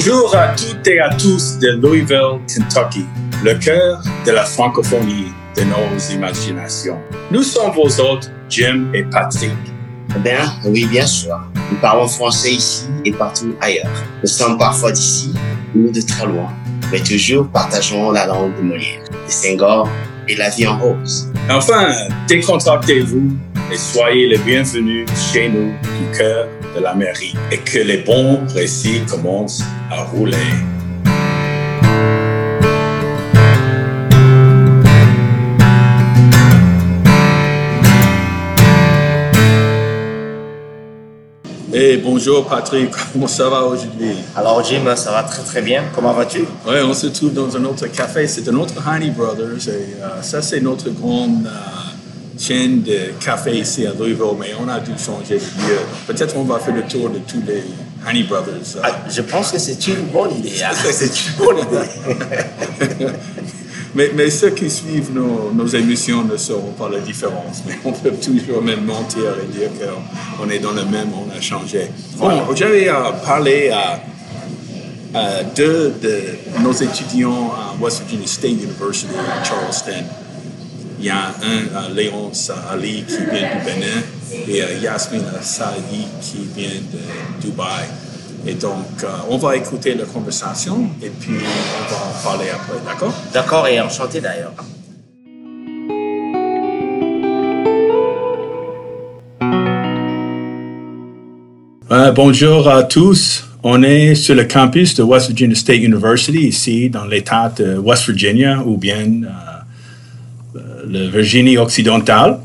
Bonjour à toutes et à tous de Louisville, Kentucky, le cœur de la francophonie de nos imaginations. Nous sommes vos hôtes, Jim et Patrick. Eh bien, oui, bien sûr. Nous parlons français ici et partout ailleurs. Nous sommes parfois d'ici ou de très loin, mais toujours partageons la langue de Molière, de Senghor et la vie en rose. Enfin, décontractez-vous et soyez les bienvenus chez nous du cœur de la mairie et que les bons récits commencent à rouler. Et bonjour Patrick, comment ça va aujourd'hui? Alors Jim, ça va très très bien. Comment vas-tu? Oui, on se trouve dans un autre café. C'est un autre Honey Brothers. Et euh, ça, c'est notre grande euh, chaîne de café ici à Louisville, mais on a dû changer de lieu. Peut-être on va faire le tour de tous les Honey Brothers. euh. Ah, je pense que c'est une bonne idée. hein. C'est une bonne idée. mais, mais ceux qui suivent nos, nos émissions ne sauront pas la différence. Mais on peut toujours même mentir et dire qu'on est dans le même, on a changé. Bon, j'avais parlé à, à deux de nos étudiants à West Virginia State University à Charleston. Il y a un, euh, Léonce Ali, qui vient du Bénin, et euh, Yasmine Saadi, qui vient de Dubaï. Et donc, euh, on va écouter la conversation et puis on va en parler après, d'accord? D'accord et enchanté d'ailleurs. Euh, bonjour à tous. On est sur le campus de West Virginia State University, ici dans l'État de West Virginia ou bien euh, le Virginie occidentale.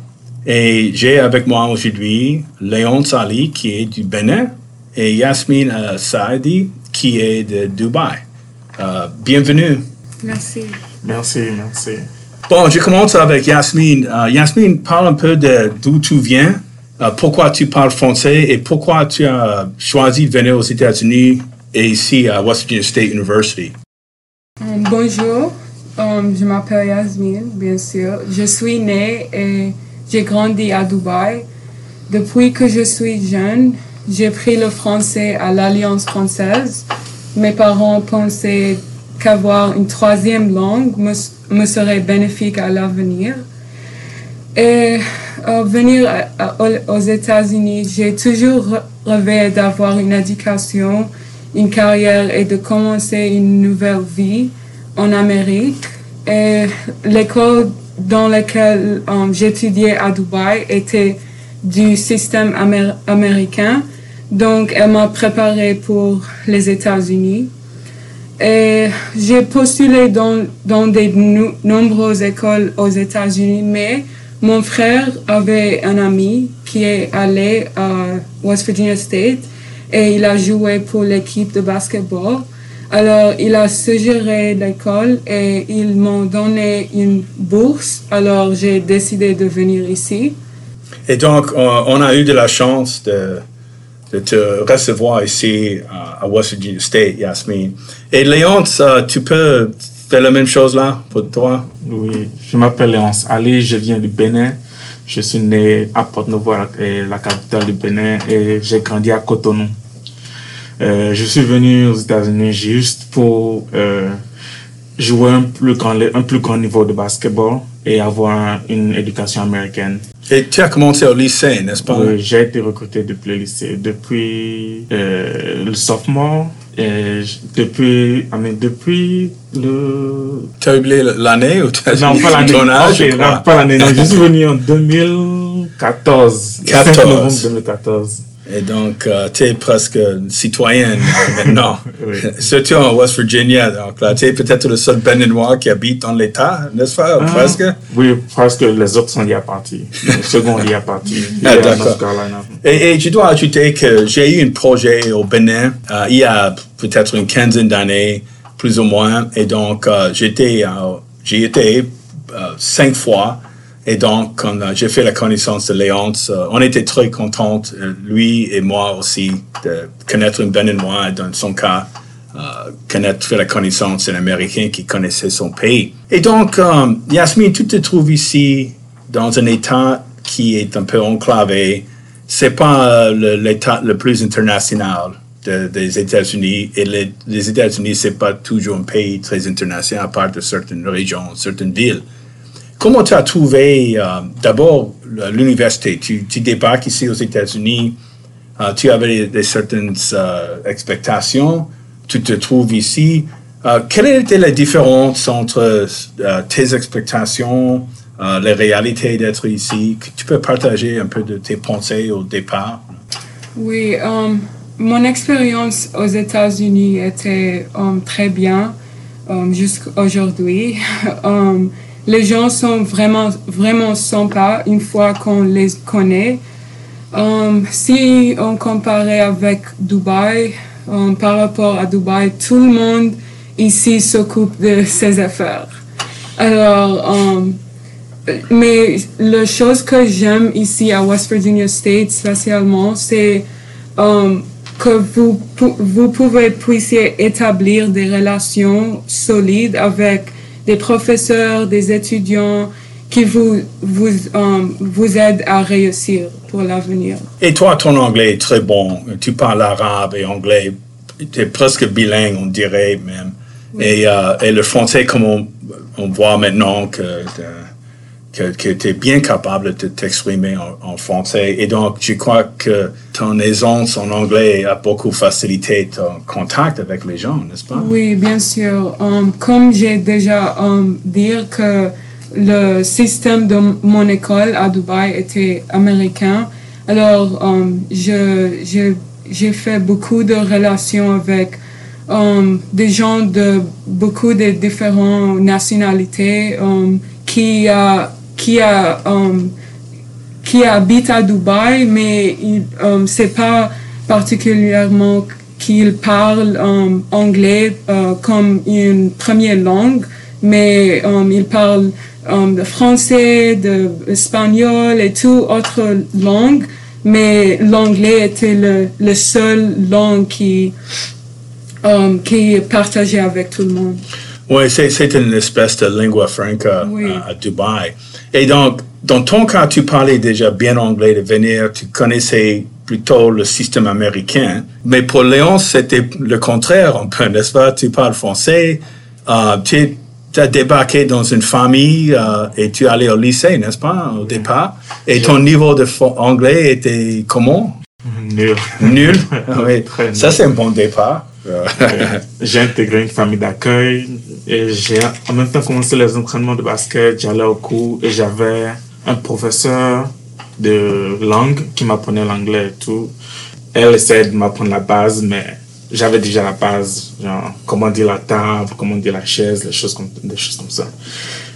Et j'ai avec moi aujourd'hui Léon Sali qui est du Bénin et Yasmine euh, Saadi qui est de Dubaï. Euh, bienvenue. Merci. Merci, merci. Bon, je commence avec Yasmine. Euh, Yasmine, parle un peu de d'où tu viens, euh, pourquoi tu parles français et pourquoi tu as choisi de venir aux États-Unis et ici à West Virginia State University. Um, bonjour, Um, je m'appelle Yasmine, bien sûr. Je suis née et j'ai grandi à Dubaï. Depuis que je suis jeune, j'ai pris le français à l'Alliance française. Mes parents pensaient qu'avoir une troisième langue me, serait bénéfique à l'avenir. Et euh, venir aux États-Unis, j'ai toujours rêvé d'avoir une éducation, une carrière et de commencer une nouvelle vie en Amérique. L'école dans laquelle euh, j'étudiais à Dubaï était du système amér- américain. Donc, elle m'a préparé pour les États-Unis. Et j'ai postulé dans, de nombreuses écoles aux États-Unis, mais mon frère avait un ami qui est allé à West Virginia State et il a joué pour l'équipe de basketball. Alors, il a suggéré l'école et ils m'ont donné une bourse. Alors, j'ai décidé de venir ici. Et donc, on, a eu de la chance de, de te recevoir ici à, West Virginia State, Yasmine. Et Léonce, euh, tu peux faire la même chose là pour toi? Oui, je m'appelle Léonce Ali, je viens du Bénin. Je suis né à Port-Nouveau, la, la capitale du Bénin, et j'ai grandi à Cotonou. Euh, je suis venu aux États-Unis juste pour euh, jouer un plus, grand, un plus grand niveau de basketball et avoir une éducation américaine. Et tu as commencé au lycée, n'est-ce pas? Oui, j'ai été recruté depuis le lycée, depuis euh, le sophomore, et depuis, I mean, depuis le Tu as oublié l'année ou tu as non, pas l'année. ton âge? Ok, je crois? non, pas l'année. Non, je suis venu en 2014. le 5 14. novembre 2014. Et donc, tu es presque citoyenne euh, maintenant. Oui. Surtout en West Virginia. Donc là, tu es peut-être le seul Béninois qui habite dans l'État, n'est-ce pas? Ah, Presque? Oui, parce que les autres sont déjà partis. Le second est déjà parti. Il Ah, à d'accord. Et, et je dois ajouter que j'ai eu un projet au Bénin euh, il y a peut-être une quinzaine d'années, plus ou moins. Et donc, euh, j'étais, euh, j'ai été euh, cinq fois. Et donc, quand euh, j'ai fait la connaissance de Léonce, on était très contentes, euh, lui et moi aussi, de connaître un Béninois, dans son cas, euh, connaître, faire la connaissance d'un Américain qui connaissait son pays. Et donc, euh, Yasmine, tu te trouves ici dans un État qui est un peu enclavé. C'est pas euh, l'État le plus international des États-Unis. Et les, les États-Unis, c'est pas toujours un pays très international, à part de certaines régions, certaines villes. Comment tu as trouvé euh, d'abord l'université? Tu, débarques ici aux États-Unis, euh, tu avais certaines euh, expectations, tu te trouves ici. quelle était la différence entre tes expectations, les réalités d'être ici? Tu peux partager un peu de tes pensées au départ? Oui, mon expérience aux États-Unis était très bien jusqu'à aujourd'hui. les gens sont vraiment, vraiment sympas une fois qu'on les connaît. Um, si on comparait avec Dubaï, um, par rapport à Dubaï, tout le monde ici s'occupe de ses affaires. Alors, um, mais la chose que j'aime ici à West Virginia State spécialement, c'est que vous, vous pouvez puissiez établir des relations solides avec des professeurs, des étudiants qui vous, vous, um, vous aident à réussir pour l'avenir. Et toi, ton anglais est très bon. Tu parles arabe et anglais. Tu es presque bilingue, on dirait même. Et, euh, et, le français, comme on, on voit maintenant que que, tu es bien capable de t'exprimer en, français. Et donc, je crois que ton aisance en anglais a beaucoup facilité ton contact avec les gens, n'est-ce pas? Oui, bien sûr. Um, comme j'ai déjà um, dit que le système de mon école à Dubaï était américain, alors um, j'ai fait beaucoup de relations avec um, des gens de beaucoup de différentes nationalités qui a qui, a, um, qui habite à Dubaï, mais um, c'est pas particulièrement qu'il parle um, anglais uh, comme une première langue, mais il parle de français, de espagnol et tout autre langue, mais l'anglais était le, le seul langue qui, qui est partagée avec tout le monde. Oui, c'est une espèce de lingua franca à Dubaï. Et donc, dans ton cas, tu parlais déjà bien anglais de venir, tu connaissais plutôt le système américain. Mais pour Léon, c'était le contraire un peu, n'est-ce pas? Tu parles français, euh, tu as débarqué dans une famille euh, et tu allais au lycée, n'est-ce pas, au départ? Et ton niveau de anglais était comment? Nul. Nul? oui. Ça, c'est un bon départ. j'ai intégré une famille d'accueil j'ai en même temps commencé les entraînements de basket, j'allais au cours et j'avais un professeur de langue qui m'apprenait l'anglais et tout. Elle essayait de m'apprendre la base, mais j'avais déjà la base, genre comment dire la table, comment dire la chaise, les choses comme, des choses comme ça.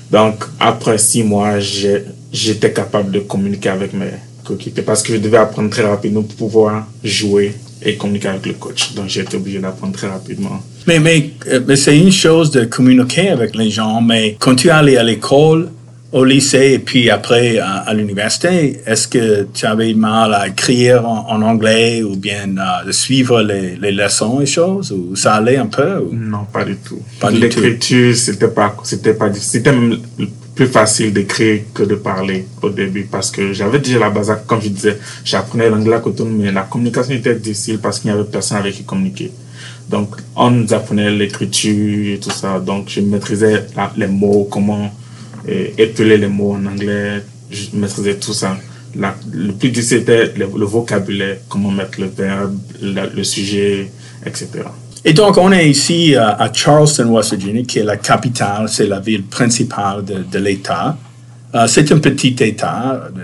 Donc, après six mois, j'étais capable de communiquer avec mes coéquipiers parce que je devais apprendre très rapidement pour pouvoir jouer et communiquer avec le coach. Donc, j'ai été obligé d'apprendre très rapidement. Mais, mais, euh, mais c'est une chose de communiquer avec les gens, mais quand tu allais à l'école, au lycée et puis après à, l'université, est-ce que tu avais mal à écrire en, anglais ou bien de suivre les, les, leçons et choses ou ça allait un peu Non, pas du tout. L'écriture, c'était pas, c'était pas, c'était même plus facile d'écrire que de parler au début parce que j'avais déjà la base, comme je disais, j'apprenais l'anglais à Cotonou, mais la communication était difficile parce qu'il n'y avait personne avec qui communiquer. Donc, on nous apprenait l'écriture et tout ça. Donc, je maîtrisais les mots, comment euh, épeler les mots en anglais. Je maîtrisais tout ça. le plus difficile c'était le, vocabulaire, comment mettre le verbe, le sujet, etc. Et donc, on est ici euh, à, Charleston, West Virginia, qui est la capitale, c'est la ville principale de, l'État. Euh, c'est un petit État de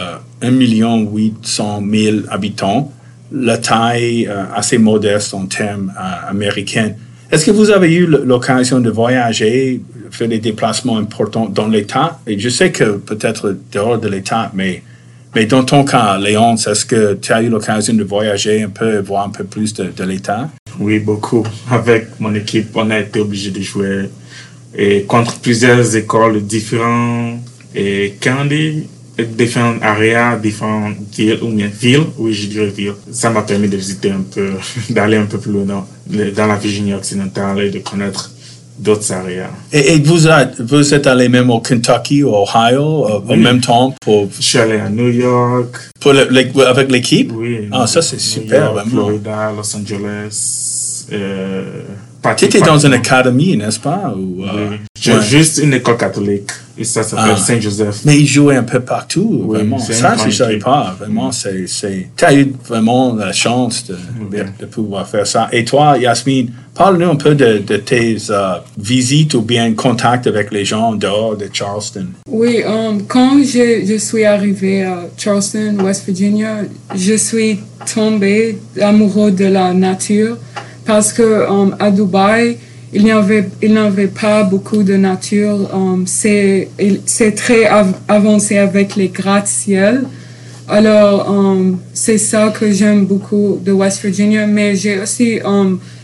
euh, 1 800 000 habitants, la taille euh, assez modeste en termes américains. Est-ce que vous avez eu l'occasion de voyager, faire des déplacements importants dans l'État? Et je sais que peut-être dehors de l'État, mais, mais dans ton cas, Léonce, est-ce que tu as eu l'occasion de voyager un peu, voir un peu plus de l'État? Oui, beaucoup. Avec mon équipe, on a été obligé de jouer et contre plusieurs écoles différentes et candy, différentes areas, différentes villes, ou bien villes, oui, je dirais villes. Ça m'a permis de visiter un peu, d'aller un peu plus loin dans, la Virginie occidentale et de connaître d'autres areas. Et, et vous, êtes, vous êtes allé même au Kentucky, au Ohio, euh, Oui. en même temps pour, Je suis allé à New York. pour le- le- avec l'équipe? Oui. Ah, ça, c'est super, York, vraiment. Florida, Los Angeles. Euh, Tu étais dans partout. une académie, n'est-ce pas? Ou, euh, Oui. J'ai ouais. juste une école catholique. Et ça s'appelle Ah. Saint-Joseph. Mais ils jouaient un peu partout, Oui, vraiment. c'est Ça, je ne savais pas. Vraiment, c'est, c'est... Tu as eu vraiment la chance de, de pouvoir faire ça. Et toi, Yasmine, parle-nous un peu de, de tes euh, visites ou bien contacts avec les gens dehors de Charleston. Oui, um, quand je, je suis arrivée à Charleston, West Virginia, je suis tombée amoureux de la nature parce que um, à Dubaï, il n'y avait, il avait pas beaucoup de nature. Um, c'est, c'est très av- avancé avec les gratte-ciel. Alors, um, c'est ça que j'aime beaucoup de West Virginia, mais j'ai aussi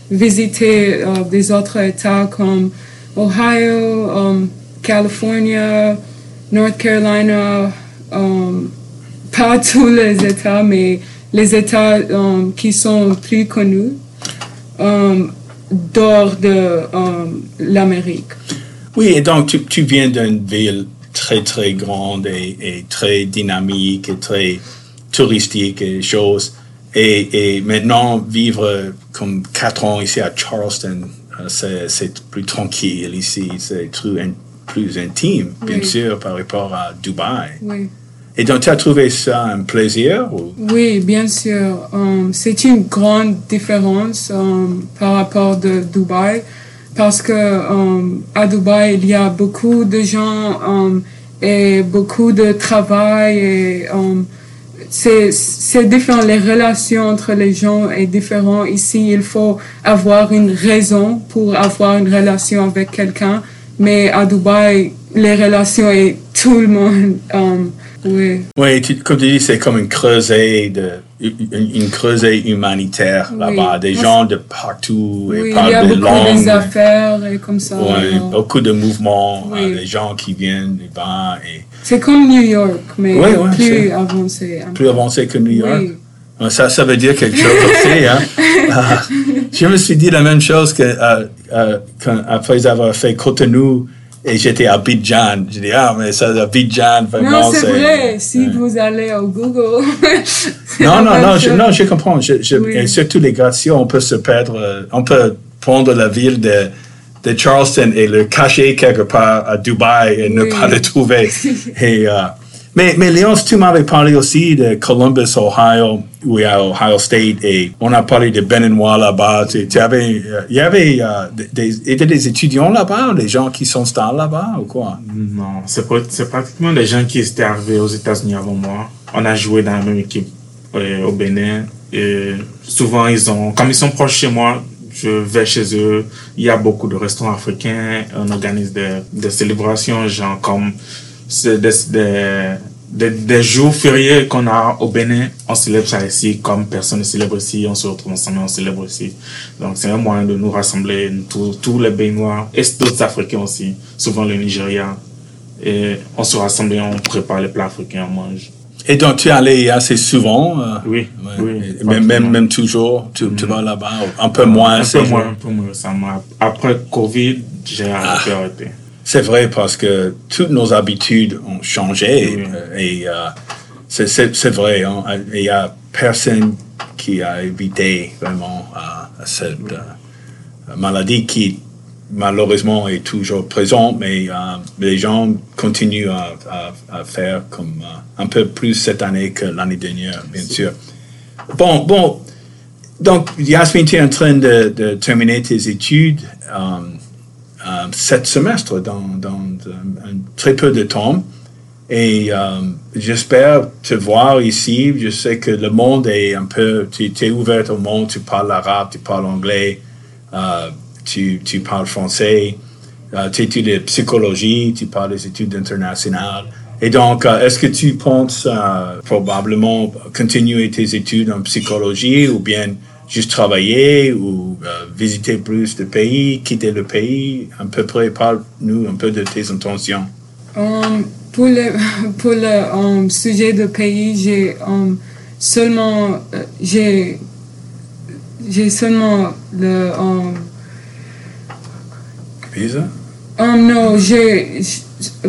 visité euh, des autres États comme Ohio, California, North Carolina, pas tous les États, mais les États qui sont plus connus dehors de um, l'Amérique. Oui, et donc tu, tu viens d'une ville très, très grande et, et très dynamique et très touristique et choses. Et, et maintenant, vivre comme quatre ans ici à Charleston, euh, c'est, c'est plus tranquille ici, c'est plus, in- plus intime, bien Oui. sûr, par rapport à Dubaï. Oui. Et donc, tu as trouvé ça un plaisir ou? Oui, bien sûr. Um, c'est une grande différence um, par rapport de Dubaï parce que um, à Dubaï il y a beaucoup de gens et beaucoup de travail et c'est différent. Les relations entre les gens est différent. Ici, il faut avoir une raison pour avoir une relation avec quelqu'un. Mais à Dubaï, les relations et tout le monde. Oui. Oui, tu- comme tu dis, c'est comme une creusée de, une, une creusée humanitaire Oui. là-bas, des gens de partout et Oui, il y a des beaucoup langues. des affaires et comme ça. Ouais, alors. beaucoup de mouvements, Oui. euh, des gens qui viennent et bas et C'est comme New York, mais plus avancé. un plus avancé que New York. Ça, ça veut dire quelque chose aussi. Hein? Ah, je me suis dit la même chose que euh, euh, quand- après avoir fait Cotonou et j'étais à Abidjan. J'ai dit, ah, mais ça, Abidjan, vraiment, Non, c'est vrai. Si vous allez au Google. Non, non, non, je, non, je comprends. Je, je- Oui. Et surtout les gratte on peut se perdre, euh, on peut prendre la ville de, de Charleston et le cacher quelque part à Dubaï et ne pas le trouver. et, euh, mais, mais Léonce, tu m'avais parlé aussi de Columbus, Ohio, où il y a Ohio State, et on a parlé de Beninois là-bas. Tu, tu avais, euh, il y avait euh, des, étudiants là-bas, des gens qui sont stars là-bas ou quoi? Non, c'est pratiquement des gens qui étaient arrivés aux États-Unis avant moi. On a joué dans la même équipe euh, au Bénin. Et souvent, ils ont, comme ils sont proches chez moi, je vais chez eux. Il y a beaucoup de restaurants africains. On organise des célébrations, genre comme c'est des, des, des, des jours fériés qu'on a au Bénin. On célèbre ça ici, comme personne ne célèbre ici. On se retrouve ensemble, on célèbre ici. Donc, c'est un moyen de nous rassembler, tous, tous les Béninois et d'autres Africains aussi, souvent le Nigeria. Et on se rassemble et on prépare les plats africains, on mange. Et donc, tu es allé assez souvent? euh, Oui, ouais. oui. Même, même, même toujours, tu, tu vas là-bas, un peu moins. Un peu moins, un peu moins récemment. Après Covid, j'ai arrêté. arrêté. C'est vrai parce que toutes nos habitudes ont changé euh, et euh, c'est- vrai. hein. Il n'y a personne qui a évité vraiment euh, cette euh, maladie qui malheureusement est toujours présente, mais les gens continuent à, à- à faire comme un peu plus cette année que l'année dernière, bien sûr. Bon, bon. Donc, Yasmine, tu es en train de, de terminer tes études. Sept semestres dans, dans un, un très peu de temps. Et euh, j'espère te voir ici. Je sais que le monde est un peu, tu es ouvert au monde, tu parles arabe, tu parles anglais, euh, tu, tu parles français, euh, tu étudies la psychologie, tu parles des études internationales. Et donc, euh, est-ce que tu penses euh, probablement continuer tes études en psychologie ou bien juste travailler ou euh, visiter plus de pays, quitter le pays À peu près, parle-nous un peu de tes intentions. Um, pour le, pour le um, sujet de pays, j'ai um, seulement, euh, j'ai, j'ai seulement le, visa? Um, non,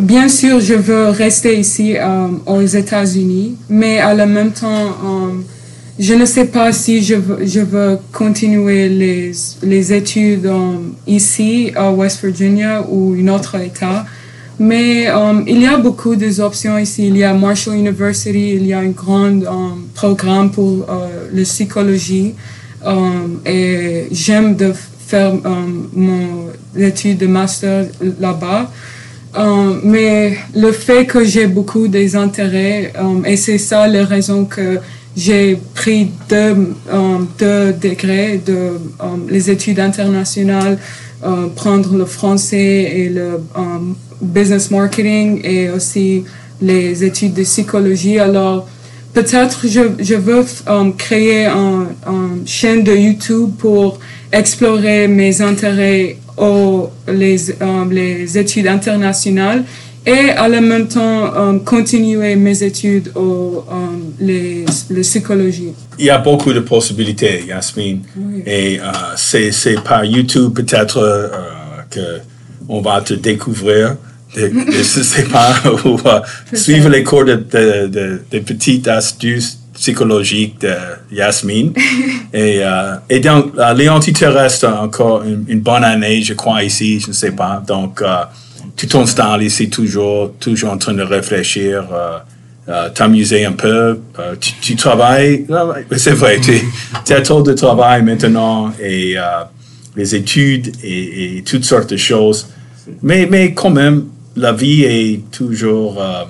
bien sûr, je veux rester ici um, aux États-Unis, mais à la même temps, um, je ne sais pas si je veux, continuer les, les études um, ici à West Virginia ou un autre État. Mais um, il y a beaucoup d'options ici. Il y a Marshall University, il y a un grand um, programme pour euh, la psychologie. Et j'aime de faire mon étude de master là-bas. Mais le fait que j'ai beaucoup des intérêts, et c'est ça la raison que j'ai pris deux, um, deux degrés de um, les études internationales, euh, prendre le français et le business marketing et aussi les études de psychologie. Alors, peut-être je, je veux créer un, un chaîne de YouTube pour explorer mes intérêts aux les, les études internationales et à la même temps um, continuer mes études aux um, les, les psychologie. Il y a beaucoup de possibilités, Yasmine. Oui. Et euh, c'est par YouTube peut-être euh, que on va te découvrir. De, de- sais pas, ou euh, suivre les cours de, de, de- de petites astuces psychologiques de Yasmine. et, euh, et donc, euh, Léon, tu te restes encore une, une bonne année, je crois, ici, je ne sais pas. Donc, euh, tu t'installes ici toujours, toujours en train de réfléchir. euh, euh, t'amuser un peu. Euh, tu, tu travailles, c'est vrai, tu, as trop de travail maintenant et euh, les études et, et toutes sortes de choses. Mais, mais quand même, la vie est toujours. Il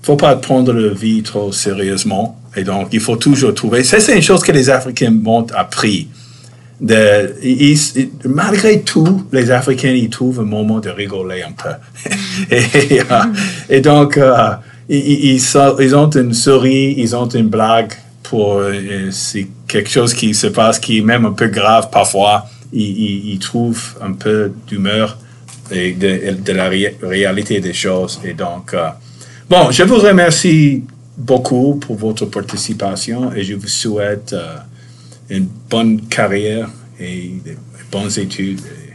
ne faut pas prendre la vie trop sérieusement. Et donc, il faut toujours trouver. Ça, c'est une chose que les Africains m'ont appris. De, malgré tout, les Africains, ils trouvent un moment de rigoler un peu. et, euh, et donc, euh, ils, ils- ont une souris, ils ont une blague pour euh, quelque chose qui se passe qui est même un peu grave parfois. Ils, trouvent un peu d'humeur et de, la ré- réalité des choses. Et donc, euh, bon, je vous remercie beaucoup pour votre participation et je vous souhaite une bonne carrière et de bonnes études. Et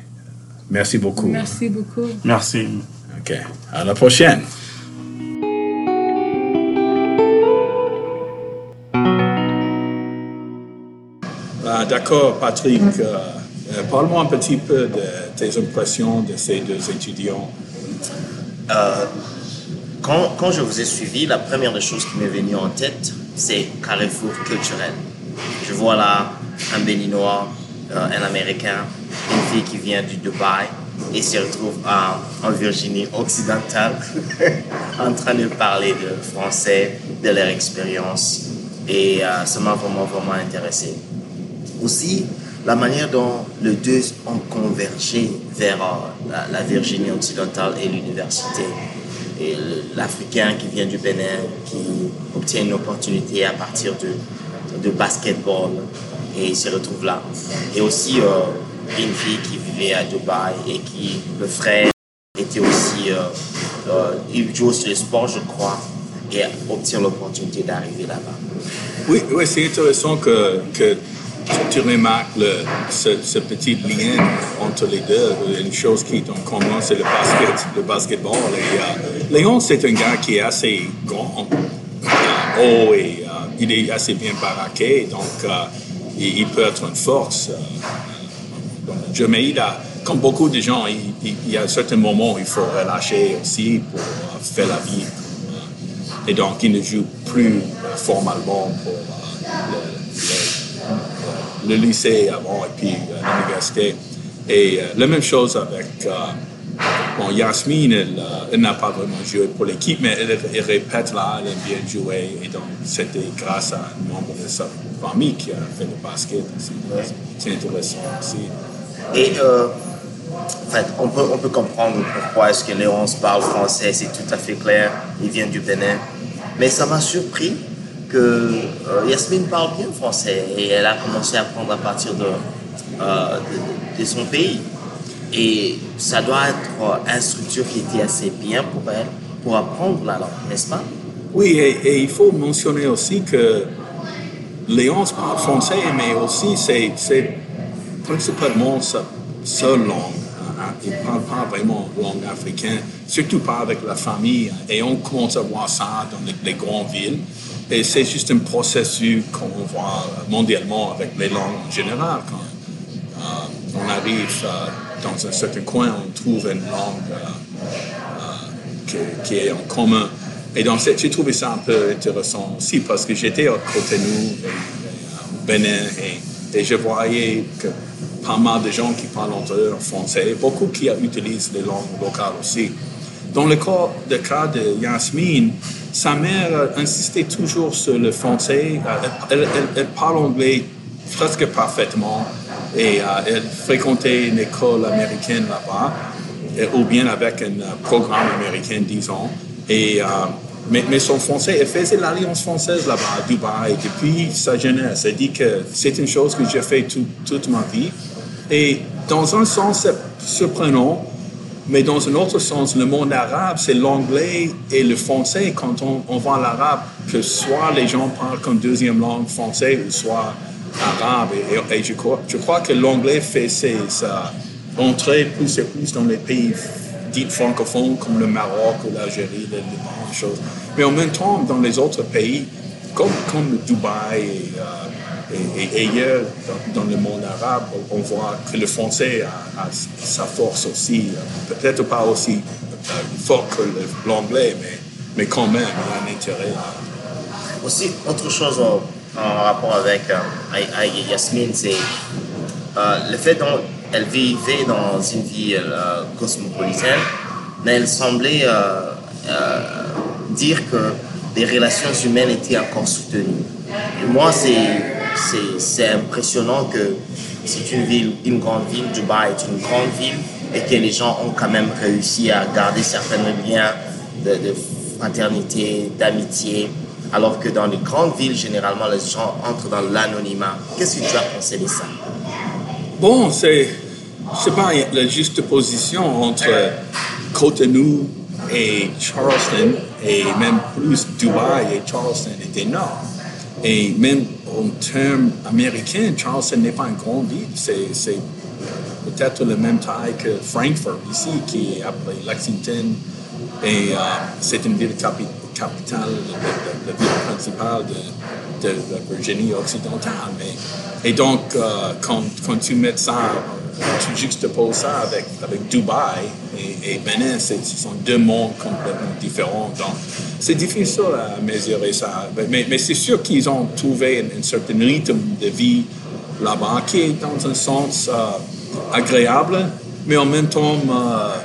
merci beaucoup. Merci beaucoup. Merci. OK. À la prochaine. Ah, D'accord, Patrick. Euh, euh, Parle-moi un petit peu de tes impressions de ces deux étudiants. Euh, quand, quand je vous ai suivi, la première des choses qui m'est venue en tête, c'est carrefour culturel. Je vois là un Béninois, euh, un Américain, une fille qui vient du Dubaï et se retrouve en, en Virginie occidentale en train de parler de français, de leur expérience. Et euh, ça m'a vraiment, vraiment intéressé. Aussi, la manière dont les deux ont convergé vers euh, la, la Virginie occidentale et l'université. Et l'Africain qui vient du Bénin, qui obtient une opportunité à partir de, de basketball et il se retrouve là. Et aussi euh, une fille qui vivait à Dubaï et qui, le frère, était aussi, euh, euh, il joue sur le sport, je crois, et obtient l'opportunité d'arriver là-bas. Oui, oui c'est intéressant que, que tu, remarques le, ce, petit lien entre les deux. Une chose qui est en commun, c'est le basket, le basketball. Et, euh, Léon, c'est un gars qui est assez grand, haut et il est assez bien baraqué, donc euh, il, peut être une force. euh, il a, comme beaucoup de gens, il, y a un certain moment où il faut relâcher aussi pour euh, faire la vie. Euh, Et donc, il ne joue plus euh, formellement pour euh, le, lycée avant et puis euh, l'université. Et euh, la même chose avec euh, bon, Yasmine, elle, euh, elle n'a pas vraiment joué pour l'équipe, mais elle, répète là, elle aime bien jouer. Et donc, c'était grâce à un membre de sa famille qui a fait le basket. C'est intéressant aussi. Et euh, en fait, on peut, on peut comprendre pourquoi est-ce que parle français, c'est tout à fait clair, il vient du Bénin. Mais ça m'a surpris que euh, Yasmine parle bien français et elle a commencé à apprendre à partir de, euh, de son pays. Et ça doit être une structure qui était assez bien pour elle, pour apprendre la langue, n'est-ce pas? Oui, et, il faut mentionner aussi que Léonce parle français, mais aussi c'est, principalement sa seule langue ils parlent pas vraiment langue africaine, surtout pas avec la famille. Et on commence à voir ça dans les, grandes villes. Et c'est juste un processus qu'on voit mondialement avec les langues en général. Euh, on arrive euh, dans un certain coin, on trouve une langue qui, qui, est en commun. Et donc, j'ai trouvé ça un peu intéressant aussi parce que j'étais à côté de nous, au Bénin, et, et je voyais que pas mal de gens qui parlent entre eux en français, beaucoup qui utilisent les langues locales aussi. Dans le cas, de Yasmine, sa mère insistait toujours sur le français. Elle, parle anglais presque parfaitement et euh, elle fréquentait une école américaine là-bas, ou bien avec un programme américain, disons. Et, euh, mais, son français, elle faisait l'Alliance française là-bas à Dubaï depuis sa jeunesse. Elle dit que c'est une chose que j'ai fait toute ma vie. Et dans un sens, c'est surprenant, mais dans un autre sens, le monde arabe, c'est l'anglais et le français. Quand on, on voit l'arabe, que soit les gens parlent comme deuxième langue français ou soit arabe. Et, je, crois, que l'anglais fait sa entrée plus et plus dans les pays dits francophones comme le Maroc ou l'Algérie, le Liban, choses. Mais en même temps, dans les autres pays, comme, comme Dubaï et, euh, et, ailleurs dans, le monde arabe, on voit que le français a, sa force aussi, peut-être pas aussi euh, fort que l'anglais, mais, mais quand même, il a un intérêt. Aussi, autre chose en, rapport avec euh, Yasmine, c'est euh, le fait qu'elle vivait dans une ville cosmopolitaine, mais elle semblait dire que les relations humaines étaient encore soutenues. Moi, c'est c'est impressionnant que c'est une ville, une grande ville, Dubaï est une grande ville, et que les gens ont quand même réussi à garder certains liens de, fraternité, d'amitié, alors que dans les grandes villes, généralement, les gens entrent dans l'anonymat. Qu'est-ce que tu as pensé de ça? Bon, c'est, c'est pas la juste position entre Cotonou et Charleston, et même plus Dubaï et Charleston est énorme. Et même en termes américains, Charleston n'est pas une grande ville. C'est peut-être la même taille que Frankfurt ici, qui est appelé Lexington. Et euh, c'est une ville capitale, la, ville principale de, la Virginie occidentale. et donc, euh, quand, quand, tu mets ça, tu juxtaposes ça avec, avec Dubaï et, et Benin, ce sont deux mondes complètement différents. Donc, c'est difficile à mesurer ça. Mais, mais c'est sûr qu'ils ont trouvé un, certain rythme de vie là-bas qui est dans un sens euh, agréable, mais en même temps, euh,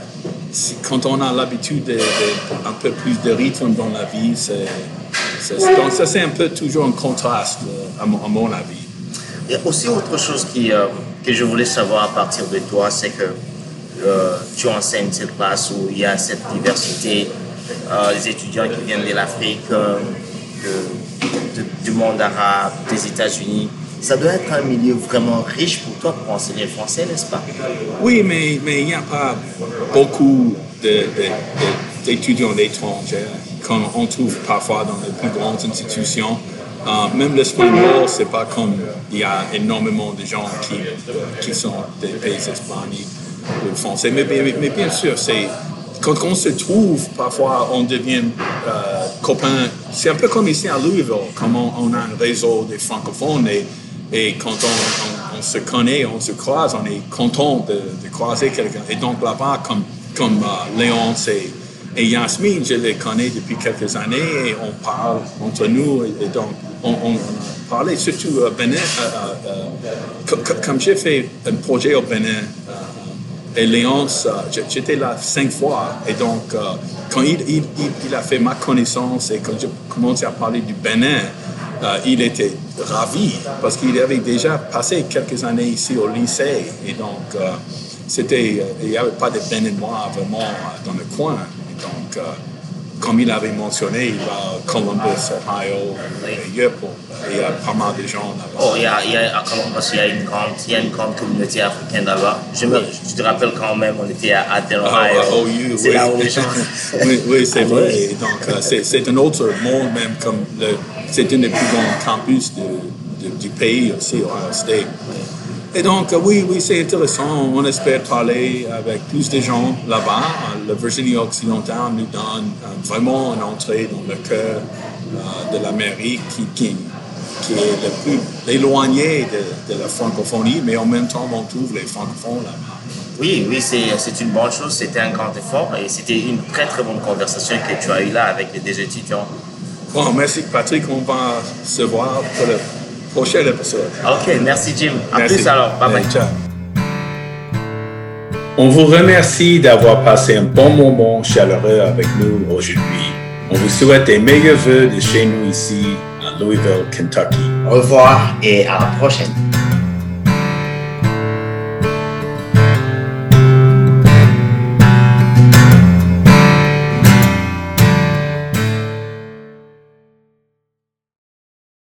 quand on a l'habitude d'un peu plus de rythme dans la vie, c'est, ça c'est un peu toujours un contraste euh, à, mon, avis. Il y a aussi autre chose qui, que je voulais savoir à partir de toi, c'est que tu enseignes cette classe où il y a cette diversité euh, les étudiants qui viennent de l'Afrique, euh, du monde arabe, des États-Unis. Ça doit être un milieu vraiment riche pour toi pour enseigner français, n'est-ce pas? Oui, mais, mais il n'y a pas beaucoup d'étudiants étrangers qu'on on trouve parfois dans les plus grandes institutions. Euh, même l'espagnol, c'est pas comme il y a énormément de gens qui, qui sont des pays hispaniques ou français. mais bien sûr, quand on se trouve, parfois, on devient euh, copains. C'est un peu comme ici à Louisville, comme on, a un réseau des francophones et, et quand on, se connaît, on se croise, on est content de, croiser quelqu'un. Et donc là-bas, comme, comme euh, Léonce et, et, Yasmine, je les connais depuis quelques années et on parle entre nous. Et, donc, on, on, parlait surtout au Bénin. Euh, comme j'ai fait un projet au Bénin, et Léonce, j'étais là cinq fois. Et donc, euh, quand il, a fait ma connaissance et quand j'ai commencé à parler du Bénin, euh, il était ravi parce qu'il avait déjà passé quelques années ici au lycée. Et donc, euh, c'était, il n'y avait pas de Béninois vraiment dans le coin. Et donc, comme il avait mentionné, il va à Columbus, Ohio, il y a pas mal de gens là-bas. Oh, il y a, il y a, à Columbus, il y a une grande, il y a une grande communauté africaine là-bas. Je, me, je te rappelle quand même, on était à Athens, ah, Ohio. Oh, oh, c'est oui. là où les gens... oui, oui c'est vrai. donc, euh, c'est un autre monde même, comme c'est un des plus grands campus de, du pays aussi, Ohio State. Et donc, euh, oui, oui, c'est intéressant. On espère parler avec plus de gens là-bas. La Virginie occidentale nous donne euh, vraiment une entrée dans le cœur euh, de l'Amérique qui, qui, est le plus éloigné de, de la francophonie, mais en même temps, on trouve les francophones là-bas. Oui, oui, c'est une bonne chose. C'était un grand effort et c'était une très très bonne conversation que tu as eue là avec les deux étudiants. Bon, merci Patrick. On va se voir pour le prochain épisode. Ok, merci Jim. À Merci. plus alors. Bye bye. Ciao. On vous remercie d'avoir passé un bon moment chaleureux avec nous aujourd'hui. On vous souhaite des meilleurs vœux de chez nous ici à Louisville, Kentucky. Au revoir et à la prochaine.